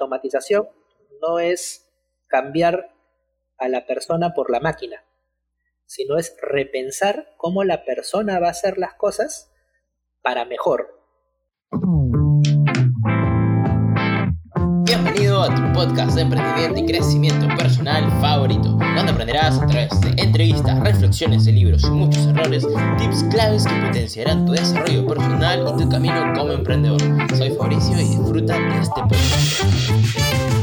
automatización no es cambiar a la persona por la máquina, sino es repensar cómo la persona va a hacer las cosas para mejor. Tu podcast de emprendimiento y crecimiento personal favorito, donde aprenderás a través de entrevistas, reflexiones de libros y muchos errores, tips claves que potenciarán tu desarrollo personal y tu camino como emprendedor. Soy Fabricio y disfruta de este podcast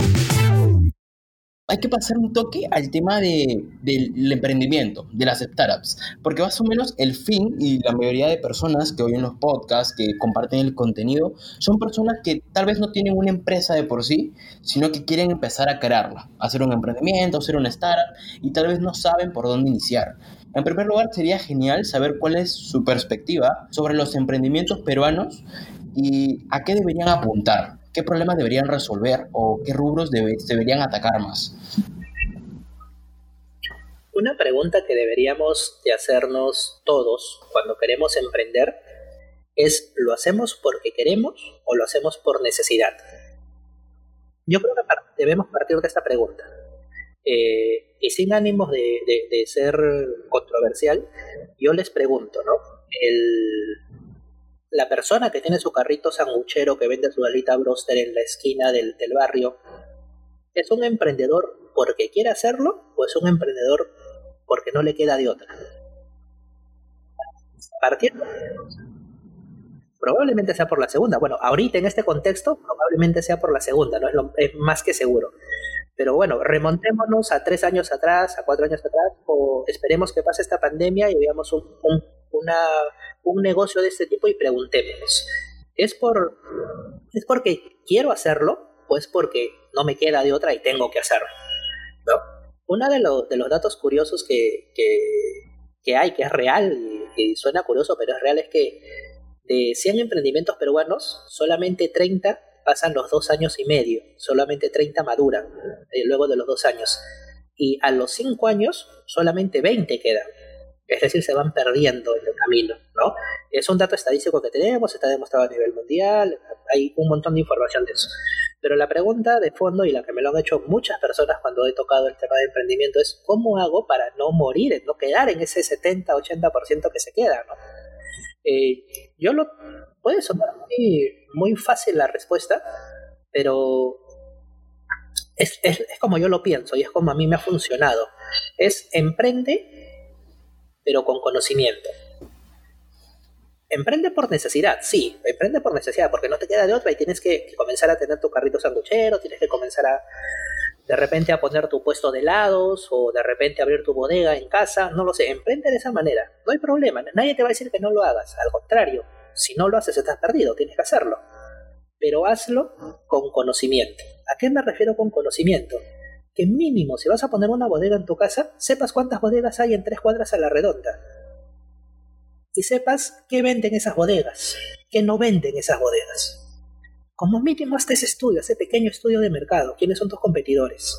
hay que pasar un toque al tema del emprendimiento, de las startups, porque más o menos el fin y la mayoría de personas que oyen los podcasts, que comparten el contenido, son personas que tal vez no tienen una empresa de por sí, sino que quieren empezar a crearla, hacer un emprendimiento, hacer una startup y tal vez no saben por dónde iniciar. En primer lugar, sería genial saber cuál es su perspectiva sobre los emprendimientos peruanos y a qué deberían apuntar qué problemas deberían resolver o qué rubros deberían atacar más. Una pregunta que deberíamos de hacernos todos cuando queremos emprender es ¿lo hacemos porque queremos o lo hacemos por necesidad? Yo creo que debemos partir de esta pregunta. Eh, y sin ánimos de, de, ser controversial, yo les pregunto, ¿no? El, la persona que tiene su carrito sanguchero que vende su alita broster en la esquina del, barrio, ¿es un emprendedor porque quiere hacerlo o es un emprendedor porque no le queda de otra? Partiendo. Probablemente sea por la segunda. Bueno, ahorita en este contexto, probablemente sea por la segunda, no es, lo, es más que seguro. Pero bueno, remontémonos a tres años atrás, a cuatro años atrás, o esperemos que pase esta pandemia y veamos un, una, un negocio de este tipo y preguntémonos, ¿es, por, ¿es porque quiero hacerlo o es porque no me queda de otra y tengo que hacerlo? ¿No? Uno de, los, de los datos curiosos que, que, hay, que es real y, suena curioso, pero es real, es que de 100 emprendimientos peruanos, solamente 30 pasan los dos años y medio, solamente 30 maduran eh, luego de los dos años. Y a los 5 años, solamente 20 quedan. Es decir, se van perdiendo en el camino, ¿no? Es un dato estadístico que tenemos, está demostrado a nivel mundial, hay un montón de información de eso. Pero la pregunta de fondo, y la que me lo han hecho muchas personas cuando he tocado el tema de emprendimiento, es ¿cómo hago para no morir, no quedar en ese 70-80% que se queda, ¿no? Eh, yo lo puede sonar muy, fácil la respuesta, pero es, como yo lo pienso y es como a mí me ha funcionado. Es emprende, pero con conocimiento. Emprende por necesidad, sí, emprende por necesidad, porque no te queda de otra y tienes que, comenzar a tener tu carrito sanguchero, tienes que comenzar a de repente a poner tu puesto de helados o de repente abrir tu bodega en casa, no lo sé, emprende de esa manera, no hay problema, nadie te va a decir que no lo hagas, al contrario, si no lo haces, estás perdido, tienes que hacerlo. Pero hazlo con conocimiento. ¿A qué me refiero con conocimiento? Que mínimo, si vas a poner una bodega en tu casa, sepas cuántas bodegas hay en tres cuadras a la redonda. Y sepas qué venden esas bodegas, qué no venden esas bodegas. Como mínimo hasta ese estudio, ese pequeño estudio de mercado, quiénes son tus competidores.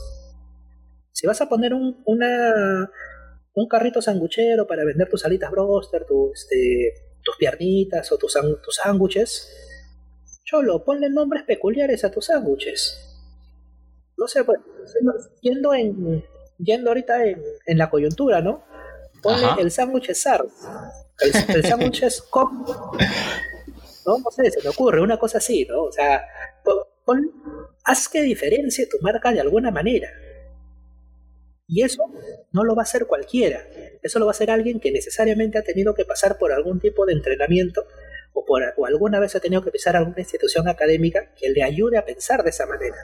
Si vas a poner un, una, un carrito sanguchero para vender tus alitas broster, tu, este, tus piernitas o tus, tus sándwiches. Cholo, ponle nombres peculiares a tus sándwiches. No sé, pues, yendo, en, yendo ahorita en, la coyuntura, ¿no? Ponle el sándwich SAR, el, el sándwich es ¿no? No sé, se me ocurre, una cosa así, ¿no? O sea, haz que diferencie tu marca de alguna manera. Y eso no lo va a hacer cualquiera. Eso lo va a hacer alguien que necesariamente ha tenido que pasar por algún tipo de entrenamiento o, por, o alguna vez ha tenido que pisar alguna institución académica que le ayude a pensar de esa manera.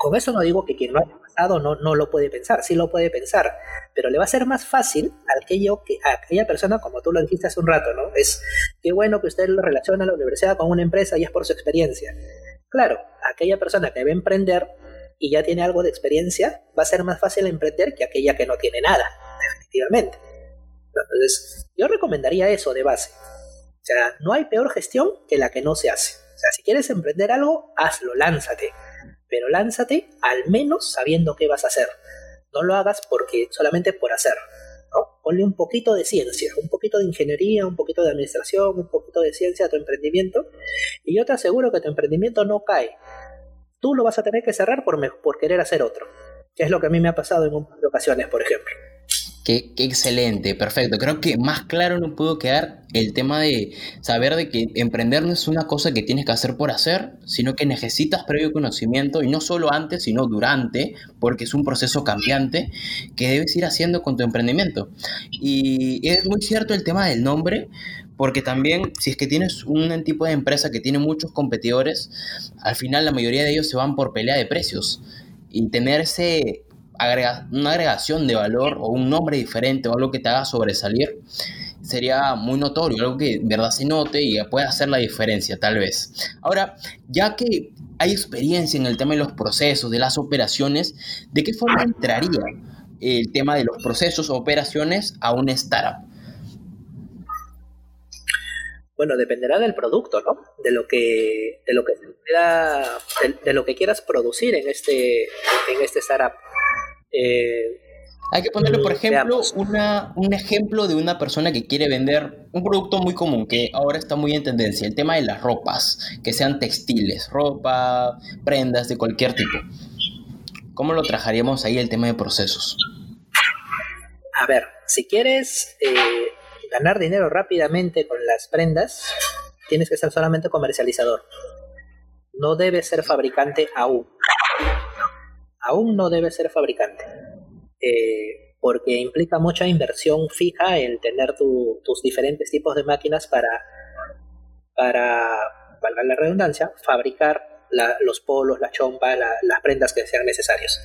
Con eso no digo que quien lo haya pasado no, no lo puede pensar, sí lo puede pensar, pero le va a ser más fácil a, aquello que, a aquella persona, como tú lo dijiste hace un rato, ¿no? Es qué bueno que usted lo relaciona a la universidad con una empresa y es por su experiencia. Claro, aquella persona que debe emprender y ya tiene algo de experiencia, va a ser más fácil emprender que aquella que no tiene nada, definitivamente. Entonces, yo recomendaría eso de base. O sea, no hay peor gestión que la que no se hace. O sea, si quieres emprender algo, hazlo, lánzate. Pero lánzate al menos sabiendo qué vas a hacer. No lo hagas porque solamente por hacer. ¿no? Ponle un poquito de ciencia, un poquito de ingeniería, un poquito de administración, un poquito de ciencia a tu emprendimiento. Y yo te aseguro que tu emprendimiento no cae tú lo vas a tener que cerrar por, querer hacer otro, que es lo que a mí me ha pasado en ocasiones, por ejemplo. Qué, excelente, perfecto. Creo que más claro no pudo quedar el tema de saber de que emprender no es una cosa que tienes que hacer por hacer, sino que necesitas previo conocimiento y no solo antes, sino durante, porque es un proceso cambiante que debes ir haciendo con tu emprendimiento. Y es muy cierto el tema del nombre, porque también si es que tienes un tipo de empresa que tiene muchos competidores, al final la mayoría de ellos se van por pelea de precios. Y tener ese, una agregación de valor o un nombre diferente o algo que te haga sobresalir, sería muy notorio, algo que en verdad se note y pueda hacer la diferencia, tal vez. Ahora, ya que hay experiencia en el tema de los procesos, de las operaciones, ¿de qué forma entraría el tema de los procesos o operaciones a una startup? Bueno, dependerá del producto, ¿no? De lo que, de lo que de, lo que quieras producir en este, en este startup. Eh, Hay que ponerle, por ejemplo, una, un ejemplo de una persona que quiere vender un producto muy común que ahora está muy en tendencia, el tema de las ropas, que sean textiles, ropa, prendas de cualquier tipo. ¿Cómo lo trabajaríamos ahí el tema de procesos? A ver, si quieres eh, ganar dinero rápidamente con las prendas, tienes que ser solamente comercializador. No debes ser fabricante aún aún no debe ser fabricante, eh, porque implica mucha inversión fija el tener tus diferentes tipos de máquinas para, para valga la redundancia, fabricar los polos, las chompas, las prendas que sean necesarios.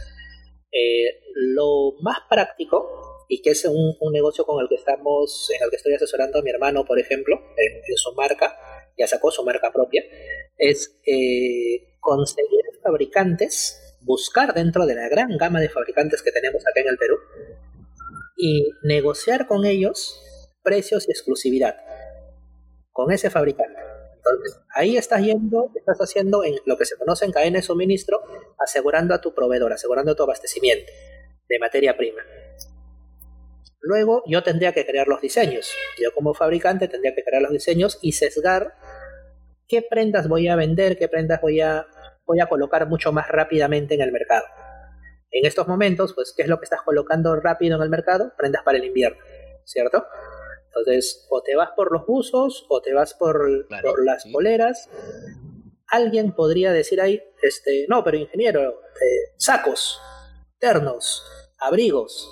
Eh, lo más práctico y que es un, negocio con el que estamos, en el que estoy asesorando a mi hermano, por ejemplo, en, su marca, ya sacó su marca propia, es eh, conseguir fabricantes buscar dentro de la gran gama de fabricantes que tenemos acá en el Perú y negociar con ellos precios y exclusividad con ese fabricante. Entonces, ahí estás yendo, estás haciendo en lo que se conoce en cadena de suministro, asegurando a tu proveedor, asegurando tu abastecimiento de materia prima. Luego yo tendría que crear los diseños. Yo como fabricante tendría que crear los diseños y sesgar qué prendas voy a vender, qué prendas voy a voy a colocar mucho más rápidamente en el mercado. En estos momentos, pues, ¿qué es lo que estás colocando rápido en el mercado? Prendas para el invierno, ¿cierto? Entonces, o te vas por los buzos, o te vas por, las poleras. Alguien podría decir ahí, este, no, pero ingeniero, eh, sacos, ternos, abrigos.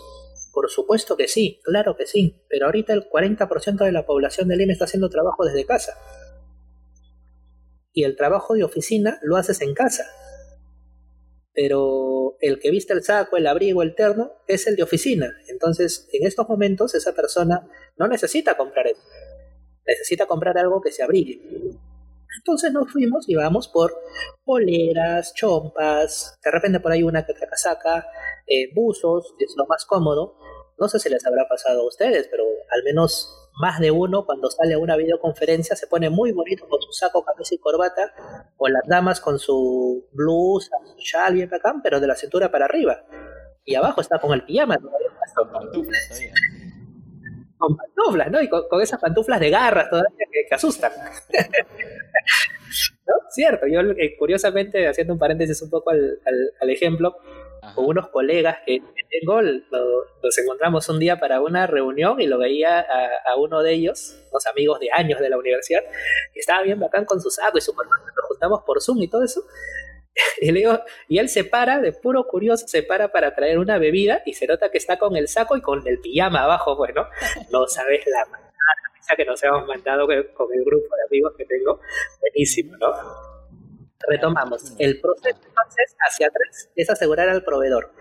Por supuesto que sí, claro que sí, pero ahorita el 40% de la población de Lima está haciendo trabajo desde casa y el trabajo de oficina lo haces en casa. Pero el que viste el saco, el abrigo, el terno, es el de oficina. Entonces, en estos momentos, esa persona no necesita comprar eso. Necesita comprar algo que se abrigue. Entonces nos fuimos y vamos por poleras, chompas, de repente por ahí una que otra casaca, eh, buzos, es lo más cómodo. No sé si les habrá pasado a ustedes, pero al menos más de uno cuando sale a una videoconferencia se pone muy bonito con su saco, camisa y corbata, o las damas con su blusa, su chal bien bacán, pero de la cintura para arriba. Y abajo está con el pijama. Con pantuflas, ¿no? Y con, esas pantuflas de garras todavía que, asustan. ¿No? Cierto, yo eh, curiosamente, haciendo un paréntesis un poco al, al ejemplo, con unos colegas que tengo, nos encontramos un día para una reunión y lo veía a, uno de ellos, unos amigos de años de la universidad, que estaba bien bacán con su saco y su nos juntamos por Zoom y todo eso. Y, le digo, y él se para, de puro curioso, se para para traer una bebida y se nota que está con el saco y con el pijama abajo. Bueno, no sabes la que nos hemos mandado con el grupo de amigos que tengo. Buenísimo, ¿no? Retomamos. El proceso entonces hacia atrás es asegurar al proveedor.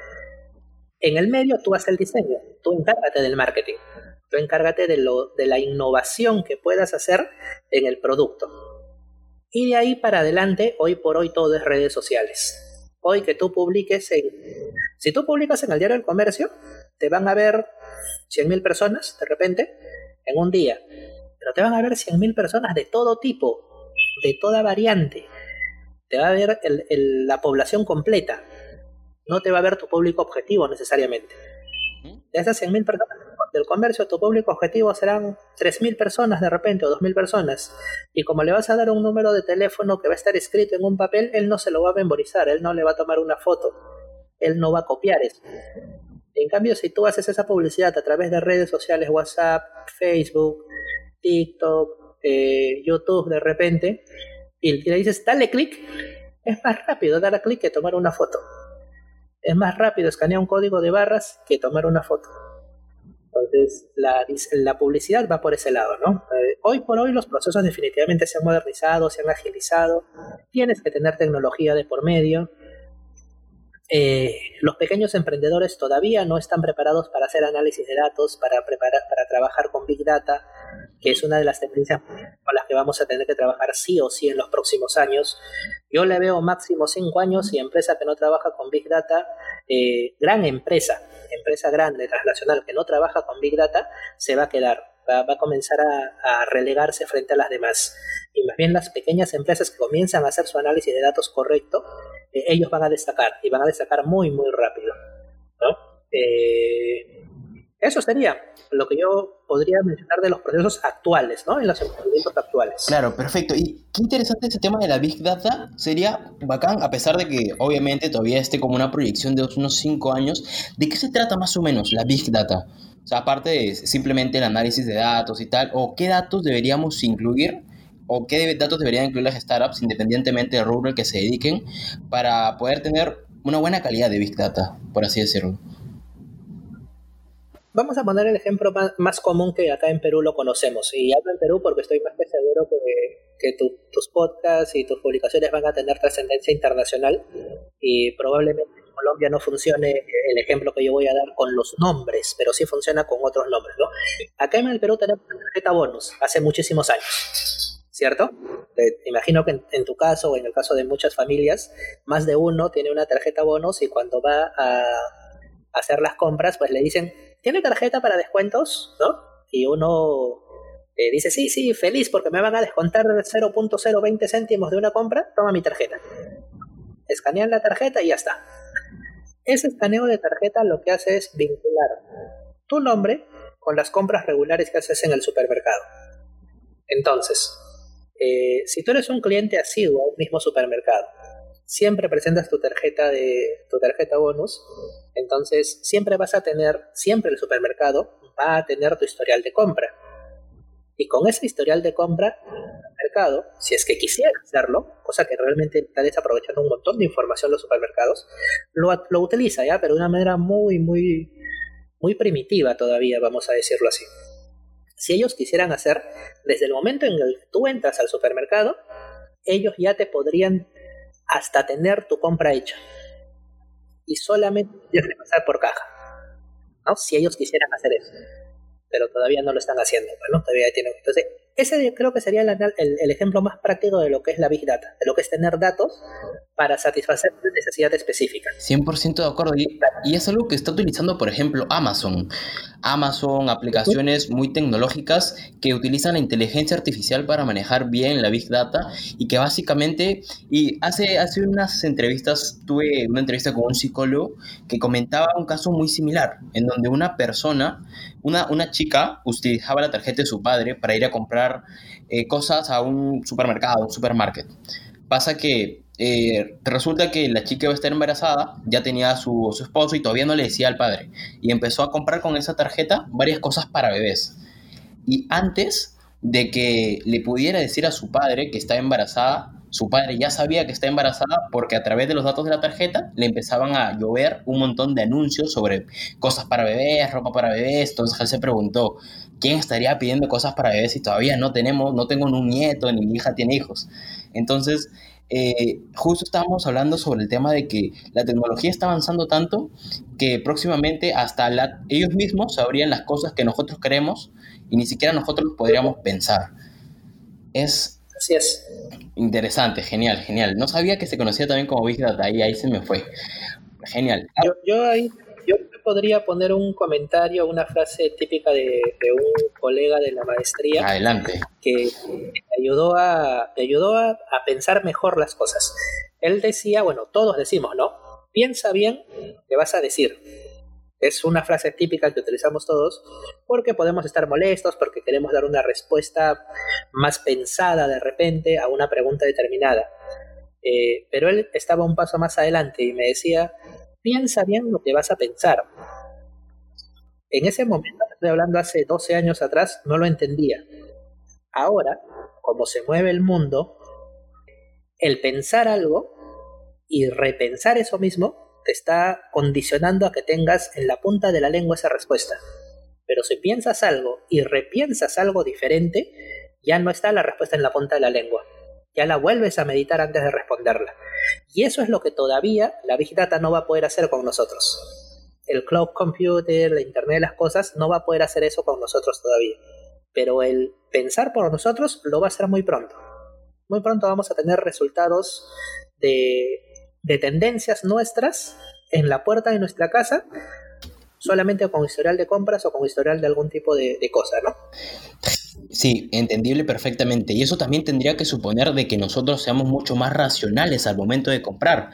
En el medio tú haces el diseño, tú encárgate del marketing, tú encárgate de, lo, de la innovación que puedas hacer en el producto. Y de ahí para adelante, hoy por hoy todo es redes sociales. Hoy que tú publiques en... Si tú publicas en el diario del comercio, te van a ver 100.000 personas de repente en un día. Pero te van a ver 100.000 personas de todo tipo, de toda variante te va a ver la población completa, no te va a ver tu público objetivo necesariamente. De esas 100.000 personas, del comercio, tu público objetivo serán 3.000 personas de repente o 2.000 personas. Y como le vas a dar un número de teléfono que va a estar escrito en un papel, él no se lo va a memorizar, él no le va a tomar una foto, él no va a copiar eso. En cambio, si tú haces esa publicidad a través de redes sociales, WhatsApp, Facebook, TikTok, eh, YouTube de repente, y le dices, dale clic, es más rápido dar clic que tomar una foto. Es más rápido escanear un código de barras que tomar una foto. Entonces, la, publicidad va por ese lado, ¿no? Eh, hoy por hoy los procesos definitivamente se han modernizado, se han agilizado, tienes que tener tecnología de por medio. Eh, los pequeños emprendedores todavía no están preparados para hacer análisis de datos, para, preparar, para trabajar con Big Data, que es una de las tendencias con las que vamos a tener que trabajar sí o sí en los próximos años. Yo le veo máximo cinco años y empresa que no trabaja con Big Data, eh, gran empresa, empresa grande, transnacional, que no trabaja con Big Data, se va a quedar, va, a comenzar a, relegarse frente a las demás. Y más bien las pequeñas empresas que comienzan a hacer su análisis de datos correcto, eh, ellos van a destacar y van a destacar muy, muy rápido. ¿no? Eh, eso sería lo que yo podría mencionar de los procesos actuales, ¿no? En los emprendimientos actuales. Claro, perfecto. Y qué interesante ese tema de la Big Data. Sería bacán, a pesar de que obviamente todavía esté como una proyección de unos 5 años. ¿De qué se trata más o menos la Big Data? Sea, aparte de simplemente el análisis de datos y tal, ¿o qué datos deberíamos incluir o qué datos deberían incluir las startups, independientemente del rubro al que se dediquen, para poder tener una buena calidad de Big Data, por así decirlo. Vamos a poner el ejemplo más, común que acá en Perú lo conocemos. Y hablo en Perú porque estoy más que seguro que, tus podcasts y tus publicaciones van a tener trascendencia internacional. Y probablemente en Colombia no funcione el ejemplo que yo voy a dar con los nombres, pero sí funciona con otros nombres. ¿no? Acá en el Perú tenemos una tarjeta bonus hace muchísimos años. ¿Cierto? imagino que en, tu caso o en el caso de muchas familias, más de uno tiene una tarjeta bonus y cuando va a hacer las compras, pues le dicen, ¿tiene tarjeta para descuentos? ¿No? Y uno eh, dice, sí, sí, feliz porque me van a descontar 0.020 céntimos de una compra, toma mi tarjeta. Escanean la tarjeta y ya está. Ese escaneo de tarjeta lo que hace es vincular tu nombre con las compras regulares que haces en el supermercado. Entonces, eh, si tú eres un cliente asiduo a un mismo supermercado, siempre presentas tu tarjeta de tu tarjeta bonus, entonces siempre vas a tener, siempre el supermercado va a tener tu historial de compra. Y con ese historial de compra, el mercado, si es que quisiera hacerlo, cosa que realmente está desaprovechando un montón de información los supermercados, lo, lo utiliza ya, pero de una manera muy, muy, muy primitiva todavía, vamos a decirlo así. Si ellos quisieran hacer, desde el momento en el que tú entras al supermercado, ellos ya te podrían hasta tener tu compra hecha. Y solamente tienes que pasar por caja. ¿no? Si ellos quisieran hacer eso. Pero todavía no lo están haciendo. Bueno, todavía tienen. Entonces, ese creo que sería el, el, ejemplo más práctico de lo que es la Big Data, de lo que es tener datos para satisfacer necesidades específicas. 100% de acuerdo. Y, y, es algo que está utilizando, por ejemplo, Amazon. Amazon, aplicaciones muy tecnológicas que utilizan la inteligencia artificial para manejar bien la Big Data y que básicamente, y hace, hace unas entrevistas, tuve una entrevista con un psicólogo que comentaba un caso muy similar, en donde una persona, una, una chica, utilizaba la tarjeta de su padre para ir a comprar eh, cosas a un supermercado, un supermarket. Pasa que eh, resulta que la chica iba a estar embarazada, ya tenía a su, su, esposo y todavía no le decía al padre. Y empezó a comprar con esa tarjeta varias cosas para bebés. Y antes de que le pudiera decir a su padre que estaba embarazada, su padre ya sabía que estaba embarazada porque a través de los datos de la tarjeta le empezaban a llover un montón de anuncios sobre cosas para bebés, ropa para bebés. Entonces él se preguntó, ¿quién estaría pidiendo cosas para bebés si todavía no tenemos, no tengo un nieto ni mi hija tiene hijos? Entonces eh, justo estábamos hablando sobre el tema de que la tecnología está avanzando tanto que próximamente hasta ellos mismos sabrían las cosas que nosotros queremos y ni siquiera nosotros podríamos pensar. Es, Así es. interesante, genial, genial. No sabía que se conocía también como Big Data, ahí, ahí se me fue. Genial. Yo, yo ahí yo podría poner un comentario, una frase típica de, un colega de la maestría. Adelante. Que me ayudó, a, ayudó a, pensar mejor las cosas. Él decía, bueno, todos decimos, ¿no? Piensa bien, te vas a decir. Es una frase típica que utilizamos todos porque podemos estar molestos, porque queremos dar una respuesta más pensada de repente a una pregunta determinada. Eh, pero él estaba un paso más adelante y me decía, piensa bien lo que vas a pensar. En ese momento, estoy hablando hace 12 años atrás, no lo entendía. Ahora, como se mueve el mundo, el pensar algo y repensar eso mismo te está condicionando a que tengas en la punta de la lengua esa respuesta. Pero si piensas algo y repiensas algo diferente, ya no está la respuesta en la punta de la lengua. Ya la vuelves a meditar antes de responderla. Y eso es lo que todavía la Big Data no va a poder hacer con nosotros. El cloud computer, la Internet de las cosas, no va a poder hacer eso con nosotros todavía. Pero el pensar por nosotros lo va a hacer muy pronto. Muy pronto vamos a tener resultados de de tendencias nuestras en la puerta de nuestra casa, solamente con historial de compras o con historial de algún tipo de, cosa, ¿no? Sí, entendible perfectamente. Y eso también tendría que suponer de que nosotros seamos mucho más racionales al momento de comprar,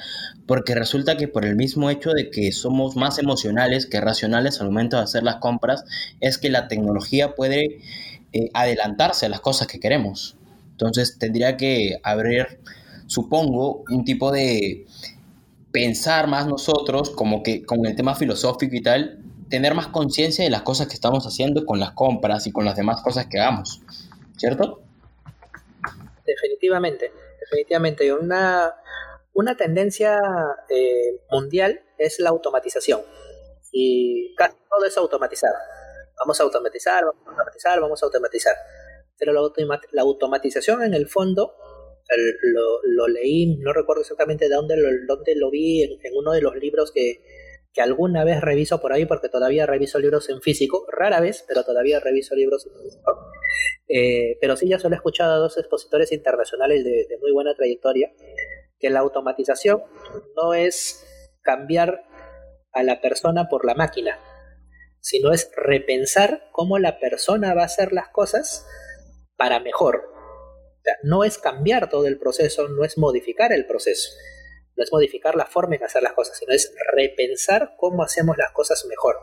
porque resulta que por el mismo hecho de que somos más emocionales que racionales al momento de hacer las compras, es que la tecnología puede eh, adelantarse a las cosas que queremos. Entonces tendría que abrir supongo, un tipo de pensar más nosotros, como que con el tema filosófico y tal, tener más conciencia de las cosas que estamos haciendo con las compras y con las demás cosas que hagamos, ¿cierto? Definitivamente, definitivamente. Una, una tendencia eh, mundial es la automatización y casi todo es automatizado. Vamos a automatizar, vamos a automatizar, vamos a automatizar. Pero la automatización en el fondo lo, leí, no recuerdo exactamente de dónde lo, dónde lo vi, en, uno de los libros que, que alguna vez reviso por ahí, porque todavía reviso libros en físico, rara vez, pero todavía reviso libros en físico. Eh, pero sí, ya solo he escuchado a dos expositores internacionales de, de muy buena trayectoria, que la automatización no es cambiar a la persona por la máquina, sino es repensar cómo la persona va a hacer las cosas para mejor, no es cambiar todo el proceso, no es modificar el proceso, no es modificar la forma de hacer las cosas, sino es repensar cómo hacemos las cosas mejor.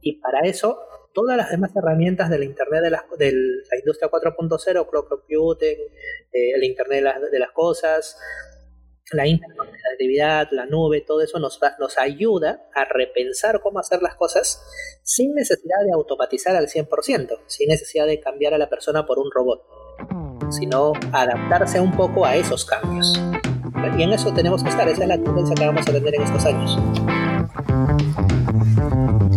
Y para eso, todas las demás herramientas de la Internet de, la industria 4.0, cloud computing, eh, el Internet de las, cosas, la interconectividad, la nube, todo eso nos, nos ayuda a repensar cómo hacer las cosas sin necesidad de automatizar al 100%, sin necesidad de cambiar a la persona por un robot sino adaptarse un poco a esos cambios. Y en eso tenemos que estar, esa es la tendencia que vamos a tener en estos años.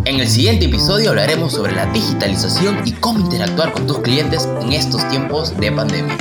En el siguiente episodio hablaremos sobre la digitalización y cómo interactuar con tus clientes en estos tiempos de pandemia.